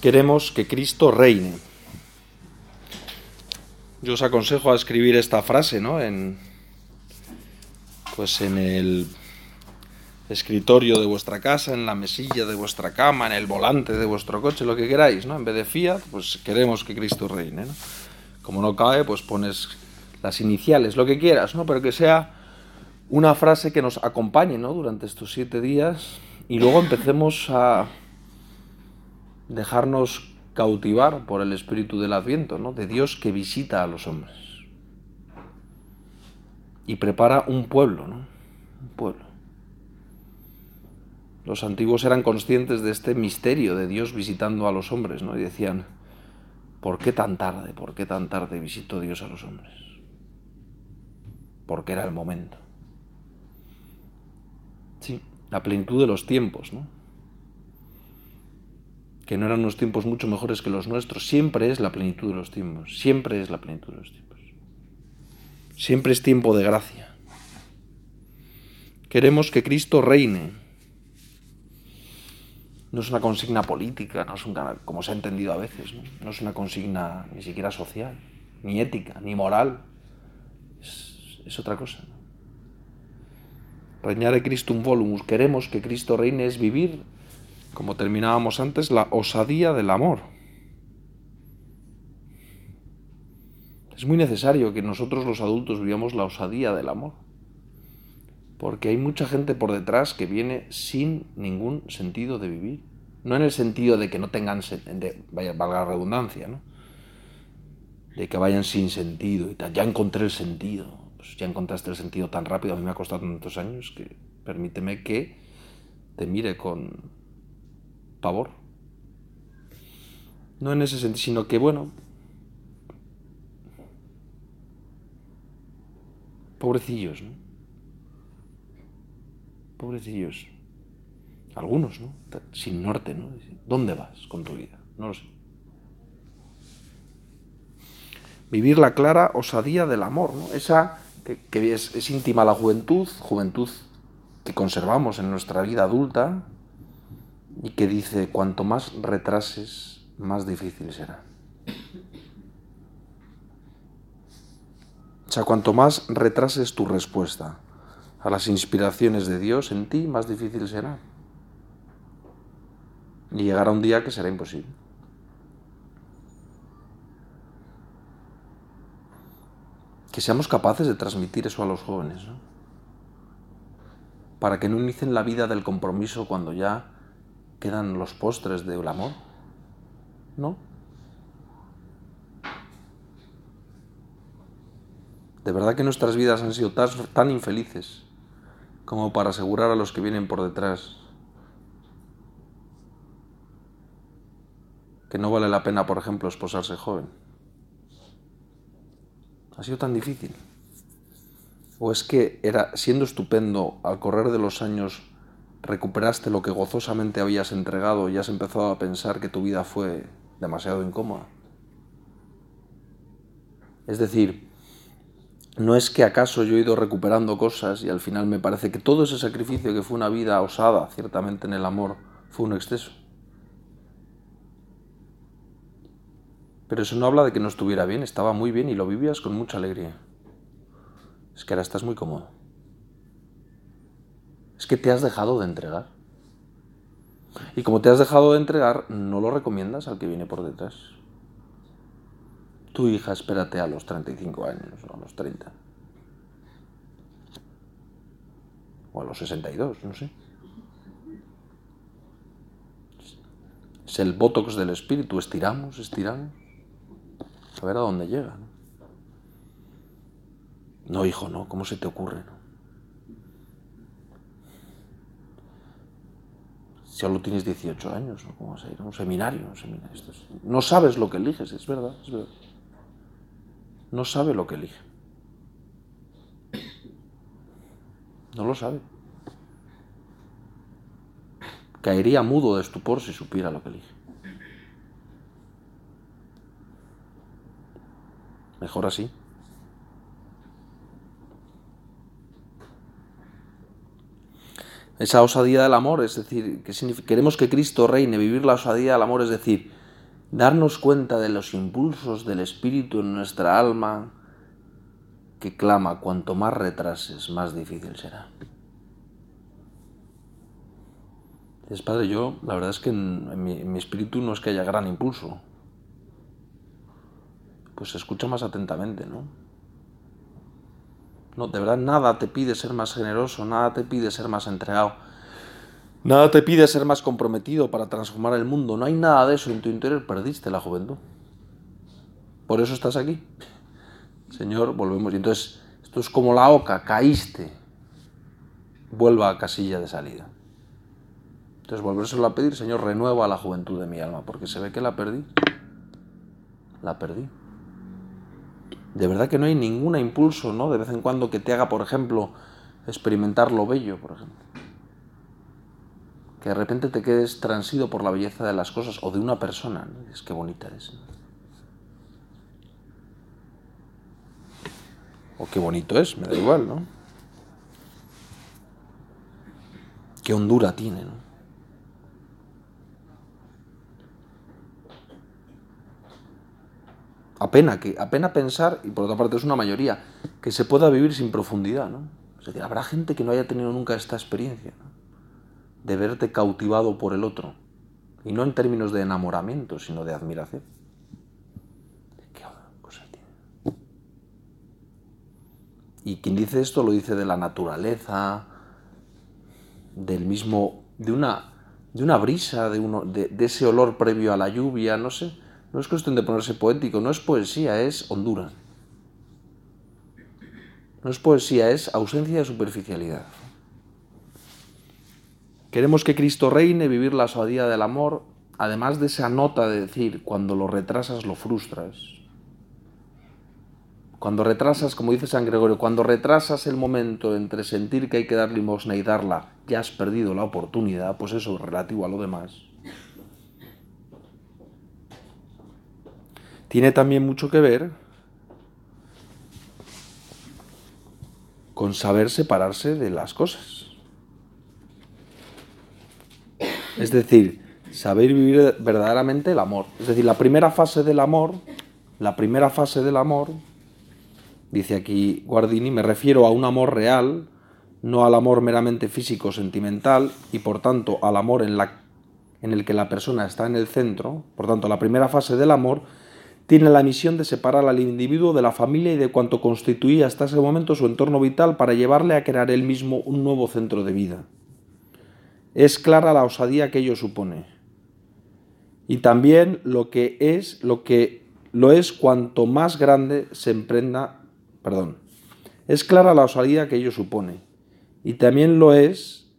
Queremos que Cristo reine. Yo os aconsejo a escribir esta frase, ¿no? En, pues en el escritorio de vuestra casa, en la mesilla de vuestra cama, en el volante de vuestro coche, lo que queráis, ¿no? En vez de Fiat, pues queremos que Cristo reine. Como no cae, pues pones las iniciales, lo que quieras, ¿no? Pero que sea una frase que nos acompañe, ¿no? Durante estos siete días y luego empecemos a dejarnos cautivar por el espíritu del Adviento, ¿no? De Dios que visita a los hombres y prepara un pueblo, ¿no? Un pueblo. Los antiguos eran conscientes de este misterio de Dios visitando a los hombres, ¿no? Y decían, ¿por qué tan tarde? ¿Por qué tan tarde visitó Dios a los hombres? Porque era el momento. Sí, la plenitud de los tiempos, ¿no? Que no eran unos tiempos mucho mejores que los nuestros. Siempre es la plenitud de los tiempos. Siempre es la plenitud de los tiempos. Siempre es tiempo de gracia. Queremos que Cristo reine no es una consigna política, no es un, como se ha entendido a veces, ¿no? es una consigna ni siquiera social, ni ética, ni moral, es, otra cosa. Regnare Christum volumus, queremos que Cristo reine, es vivir, como terminábamos antes, la osadía del amor. Es muy necesario que nosotros los adultos vivamos la osadía del amor, porque hay mucha gente por detrás que viene sin ningún sentido de vivir. No en el sentido de que no tengan, de, vaya, valga la redundancia, ¿no? de que vayan sin sentido y tal. Ya encontré el sentido. Pues ya encontraste el sentido tan rápido, a mí me ha costado tantos años que permíteme que te mire con pavor. No en ese sentido, sino que, bueno, pobrecillos, ¿no? Pobrecillos. Algunos, ¿no? Sin norte, ¿no? ¿Dónde vas con tu vida? No lo sé. Vivir la clara osadía del amor, ¿no? Esa que, es, es, íntima la juventud, juventud que conservamos en nuestra vida adulta y que dice, cuanto más retrases, más difícil será. O sea, cuanto más retrases tu respuesta a las inspiraciones de Dios en ti, más difícil será. Y llegará un día que será imposible. Que seamos capaces de transmitir eso a los jóvenes, ¿no? Para que no inicien la vida del compromiso cuando ya quedan los postres del amor. ¿No? De verdad que nuestras vidas han sido tan, tan infelices como para asegurar a los que vienen por detrás que no vale la pena, por ejemplo, esposarse joven. Ha sido tan difícil. ¿O es que era siendo estupendo al correr de los años recuperaste lo que gozosamente habías entregado y has empezado a pensar que tu vida fue demasiado incómoda? Es decir, no es que acaso yo he ido recuperando cosas y al final me parece que todo ese sacrificio que fue una vida osada, ciertamente en el amor, fue un exceso. Pero eso no habla de que no estuviera bien, estaba muy bien y lo vivías con mucha alegría. Es que ahora estás muy cómodo. Es que te has dejado de entregar. Y como te has dejado de entregar, no lo recomiendas al que viene por detrás. Tu hija, espérate a los 35 años o a los 30. O a los 62, no sé. Es el botox del espíritu, estiramos, estiramos a ver a dónde llega. No, hijo, no, ¿cómo se te ocurre? No? Si solo tienes 18 años, ¿no? ¿cómo vas a ir a un seminario? No sabes lo que eliges, es verdad, es verdad. No sabe lo que elige. No lo sabe. Caería mudo de estupor si supiera lo que elige. Mejor así. Esa osadía del amor, es decir, que queremos que Cristo reine, vivir la osadía del amor, es decir, darnos cuenta de los impulsos del espíritu en nuestra alma que clama cuanto más retrases, más difícil será. Es padre, yo la verdad es que en, mi, en mi espíritu no es que haya gran impulso. Pues se escucha más atentamente, ¿no? No, de verdad nada te pide ser más generoso, nada te pide ser más entregado, nada te pide ser más comprometido para transformar el mundo. No hay nada de eso en tu interior, perdiste la juventud. Por eso estás aquí. Señor, volvemos. Y entonces, esto es como la oca, caíste. Vuelva a casilla de salida. Entonces, volvérselo a pedir, Señor, renueva la juventud de mi alma, porque se ve que la perdí. La perdí de verdad que no hay ningún impulso, ¿no? De vez en cuando que te haga, por ejemplo, experimentar lo bello, por ejemplo. Que de repente te quedes transido por la belleza de las cosas o de una persona. ¿no? Es que bonita es. O qué bonito es, me da igual, ¿no? Qué hondura tiene, ¿no? Apena, que, apena pensar, y por otra parte es una mayoría, que se pueda vivir sin profundidad. ¿no? Es decir, habrá gente que no haya tenido nunca esta experiencia ¿no? de verte cautivado por el otro. Y no en términos de enamoramiento, sino de admiración. ¿Qué cosa tiene? Y quien dice esto lo dice de la naturaleza, del mismo, de una, de una brisa, de, uno, de ese olor previo a la lluvia, no sé no es cuestión de ponerse poético, no es poesía, es hondura. No es poesía, es ausencia de superficialidad. Queremos que Cristo reine, vivir la suadía del amor, además de esa nota de decir, cuando lo retrasas lo frustras. Cuando retrasas, como dice San Gregorio, cuando retrasas el momento entre sentir que hay que dar limosna y darla, ya has perdido la oportunidad, pues eso relativo a lo demás. Tiene también mucho que ver con saber separarse de las cosas. Es decir, saber vivir verdaderamente el amor. Es decir, la primera fase del amor, la primera fase del amor, dice aquí Guardini, me refiero a un amor real, no al amor meramente físico sentimental y por tanto al amor en, la, en el que la persona está en el centro. Por tanto, la primera fase del amor tiene la misión de separar al individuo de la familia y de cuanto constituía hasta ese momento su entorno vital para llevarle a crear él mismo un nuevo centro de vida. Es clara la osadía que ello supone. Y también lo que es, lo que lo es cuanto más grande se emprenda, perdón. Es clara la osadía que ello supone. Y también lo es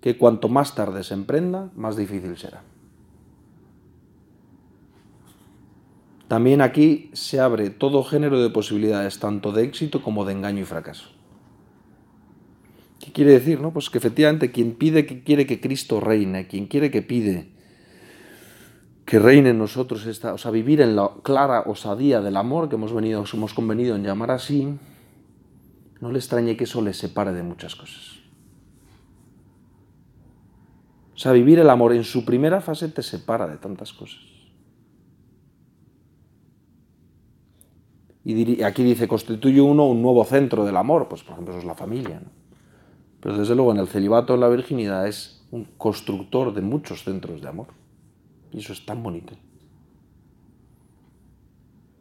que cuanto más tarde se emprenda, más difícil será. También aquí se abre todo género de posibilidades, tanto de éxito como de engaño y fracaso. ¿Qué quiere decir? No? Pues que efectivamente quien pide que quiere que Cristo reine, quien quiere que pide que reine en nosotros esta, o sea, vivir en la clara osadía del amor que hemos venido, hemos convenido en llamar así, no le extrañe que eso le separe de muchas cosas. O sea, vivir el amor en su primera fase te separa de tantas cosas. Y aquí dice, constituye uno un nuevo centro del amor, pues por ejemplo eso es la familia. Pero desde luego en el celibato, en la virginidad, es un constructor de muchos centros de amor. Y eso es tan bonito.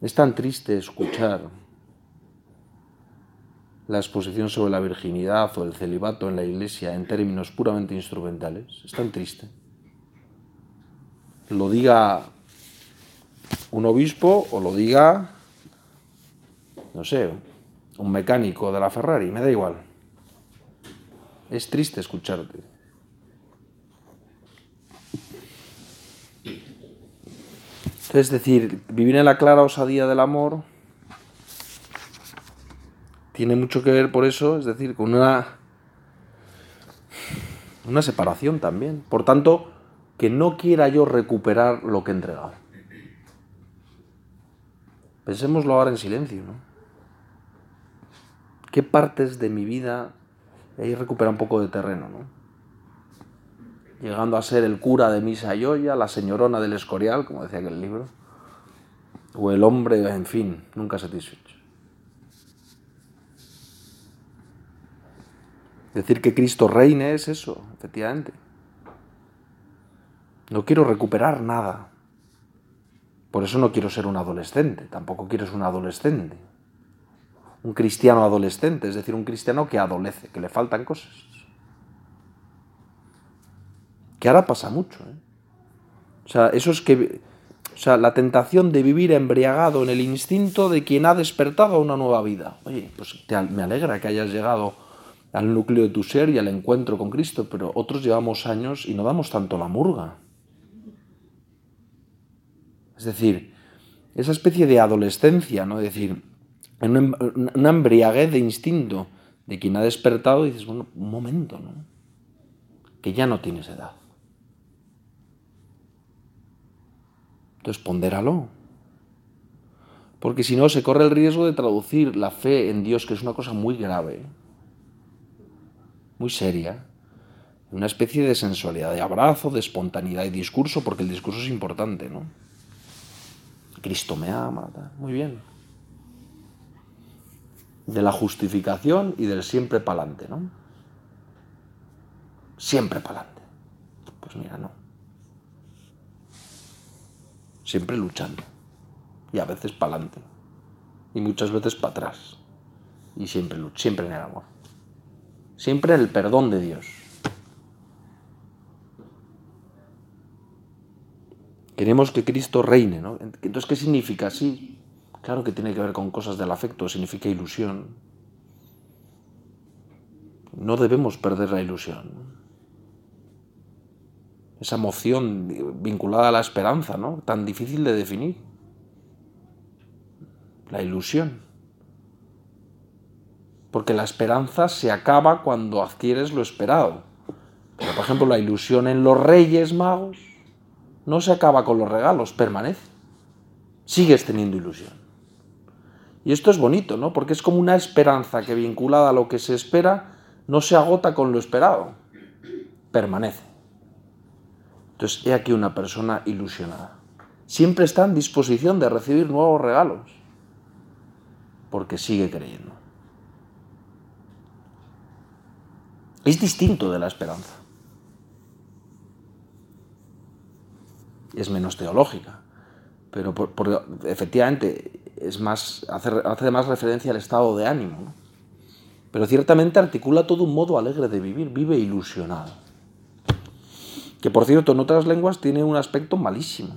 Es tan triste escuchar la exposición sobre la virginidad o el celibato en la iglesia en términos puramente instrumentales. Es tan triste. Lo diga un obispo o lo diga no sé, un mecánico de la Ferrari, me da igual. Es triste escucharte. Es decir, vivir en la clara osadía del amor tiene mucho que ver por eso, es decir, con una, una separación también. Por tanto, que no quiera yo recuperar lo que he entregado. Pensémoslo ahora en silencio, ¿no? Qué partes de mi vida, ahí recupera un poco de terreno, ¿no? Llegando a ser el cura de Misa Yoya, la señorona del Escorial, como decía aquel libro. o el hombre, en fin, nunca satisfecho. Decir que Cristo reine es eso, efectivamente. No quiero recuperar nada. Por eso no quiero ser un adolescente, tampoco quiero ser un adolescente. Un cristiano adolescente, es decir, un cristiano que adolece, que le faltan cosas. Que ahora pasa mucho. ¿eh? O sea, eso es que. O sea, la tentación de vivir embriagado en el instinto de quien ha despertado a una nueva vida. Oye, pues me alegra que hayas llegado al núcleo de tu ser y al encuentro con Cristo, pero otros llevamos años y no damos tanto la murga. Es decir, esa especie de adolescencia, ¿no? Es decir, una embriaguez de instinto de quien ha despertado y dices, bueno, un momento, ¿no? Que ya no tienes edad. Entonces pondéralo. Porque si no, se corre el riesgo de traducir la fe en Dios, que es una cosa muy grave, muy seria, en una especie de sensualidad, de abrazo, de espontaneidad y discurso, porque el discurso es importante, ¿no? Cristo me ama, muy bien. De la justificación y del siempre pa'lante, ¿no? Siempre pa'lante. Pues mira, no siempre luchando. Y a veces para adelante. Y muchas veces para atrás. Y siempre, siempre en el amor. Siempre en el perdón de Dios. Queremos que Cristo reine, ¿no? Entonces, ¿qué significa? Sí, claro que tiene que ver con cosas del afecto, significa ilusión. No debemos perder la ilusión esa emoción vinculada a la esperanza, ¿no? Tan difícil de definir. La ilusión. Porque la esperanza se acaba cuando adquieres lo esperado. Pero, por ejemplo, la ilusión en los reyes magos no se acaba con los regalos, permanece. Sigues teniendo ilusión. Y esto es bonito, ¿no? Porque es como una esperanza que vinculada a lo que se espera no se agota con lo esperado, permanece. Entonces, he aquí una persona ilusionada. Siempre está en disposición de recibir nuevos regalos, porque sigue creyendo. Es distinto de la esperanza. Es menos teológica, pero efectivamente es más, hace, más referencia al estado de ánimo. Pero ciertamente articula todo un modo alegre de vivir, vive ilusionado que por cierto en otras lenguas tiene un aspecto malísimo.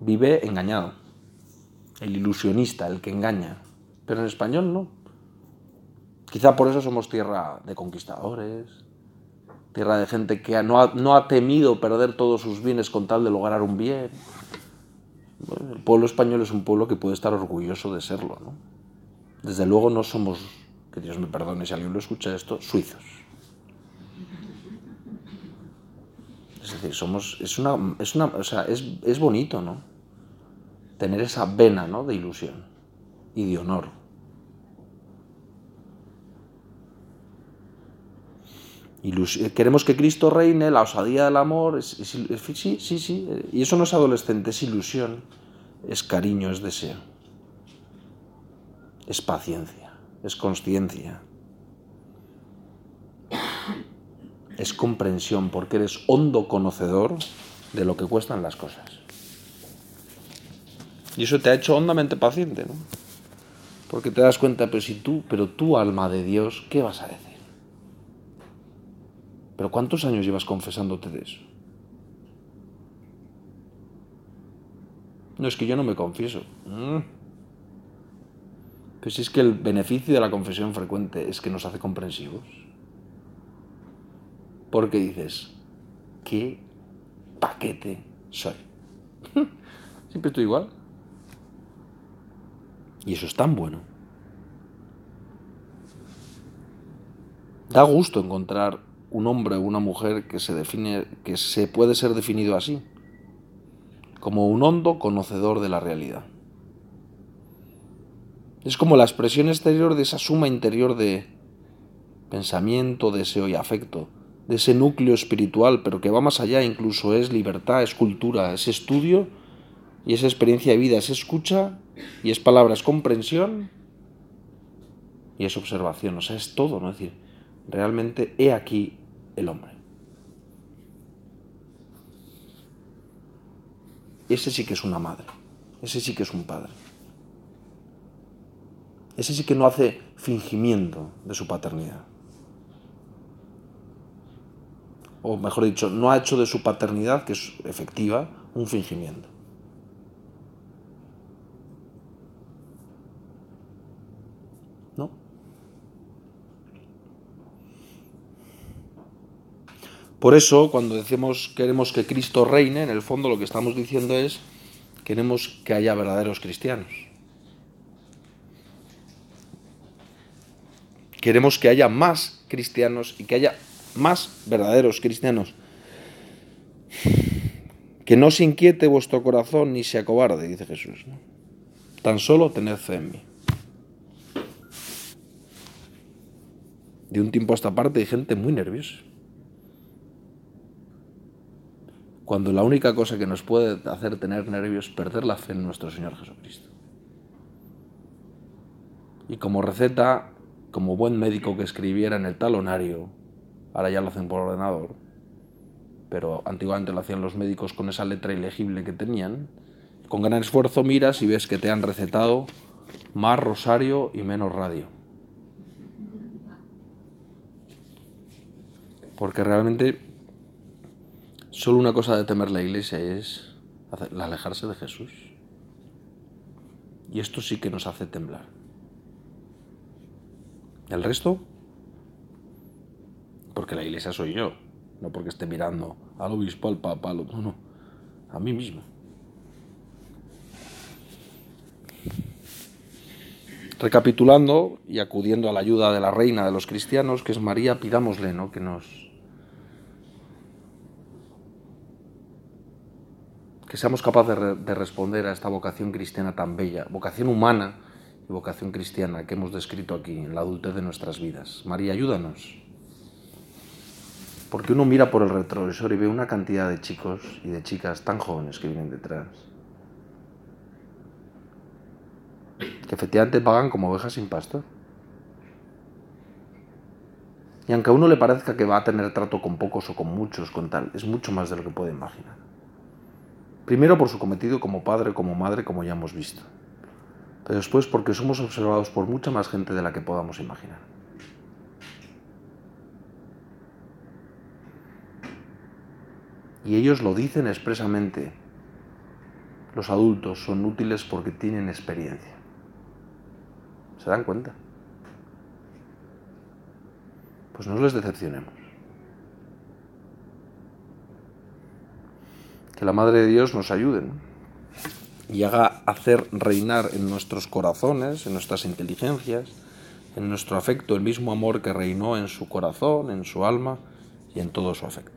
Vive engañado, el ilusionista, el que engaña, pero en español no. Quizá por eso somos tierra de conquistadores, tierra de gente que no ha, no ha temido perder todos sus bienes con tal de lograr un bien. El pueblo español es un pueblo que puede estar orgulloso de serlo. ¿no? Desde luego no somos, que Dios me perdone si alguien lo escucha esto, suizos. Es decir, somos, es una, es una, o sea, es, es bonito, ¿no? Tener esa vena, ¿no? De ilusión y de honor. Queremos que Cristo reine, la osadía del amor, sí, sí, sí, y eso no es adolescente, es ilusión, es cariño, es deseo, es paciencia, es consciencia, es comprensión, porque eres hondo conocedor de lo que cuestan las cosas. Y eso te ha hecho hondamente paciente, ¿no? Porque te das cuenta, pero si tú, pero tú, alma de Dios, ¿qué vas a decir? ¿Pero cuántos años llevas confesándote de eso? No es que yo no me confieso. Si es que el beneficio de la confesión frecuente es que nos hace comprensivos. Porque dices, ¿qué paquete soy? Siempre estoy igual. Y eso es tan bueno. Da gusto encontrar un hombre o una mujer que se define, que se puede ser definido así, como un hondo conocedor de la realidad. Es como la expresión exterior de esa suma interior de pensamiento, deseo y afecto de ese núcleo espiritual, pero que va más allá, incluso es libertad, es cultura, es estudio Y esa experiencia de vida es escucha y es palabra, es comprensión y es observación. O sea, es todo, ¿no? Es decir, realmente he aquí el hombre. Ese sí que es una madre. Ese sí que es un padre. Ese sí que no hace fingimiento de su paternidad. O mejor dicho, no ha hecho de su paternidad, que es efectiva, un fingimiento. ¿No? Por eso, cuando decimos queremos que Cristo reine, en el fondo lo que estamos diciendo es queremos que haya verdaderos cristianos. Queremos que haya más cristianos y que haya más verdaderos cristianos. Que no se inquiete vuestro corazón ni se acobarde, dice Jesús. Tan solo tened fe en mí. De un tiempo a esta parte hay gente muy nerviosa. Cuando la única cosa que nos puede hacer tener nervios es perder la fe en nuestro Señor Jesucristo. Y como receta, como buen médico que escribiera en el talonario, ahora ya lo hacen por ordenador, pero antiguamente lo hacían los médicos con esa letra ilegible que tenían, con gran esfuerzo miras y ves que te han recetado más rosario y menos radio. Porque realmente solo una cosa de temer la iglesia es alejarse de Jesús. Y esto sí que nos hace temblar. El resto, porque la iglesia soy yo, no porque esté mirando al obispo, al papa, no, no, a mí mismo. Recapitulando y acudiendo a la ayuda de la reina de los cristianos, que es María, pidámosle ¿no? que nos que seamos capaces de, de responder a esta vocación cristiana tan bella, vocación humana y vocación cristiana que hemos descrito aquí en la adultez de nuestras vidas. María, ayúdanos. Porque uno mira por el retrovisor y ve una cantidad de chicos y de chicas tan jóvenes que vienen detrás. Que efectivamente pagan como ovejas sin pastor. Y aunque a uno le parezca que va a tener trato con pocos o con muchos, con tal, es mucho más de lo que puede imaginar. Primero por su cometido como padre, como madre, como ya hemos visto. Pero después porque somos observados por mucha más gente de la que podamos imaginar. Y ellos lo dicen expresamente. Los adultos son útiles porque tienen experiencia. ¿Se dan cuenta? Pues no les decepcionemos. Que la Madre de Dios nos ayude y haga hacer reinar en nuestros corazones, en nuestras inteligencias, en nuestro afecto, el mismo amor que reinó en su corazón, en su alma y en todo su afecto.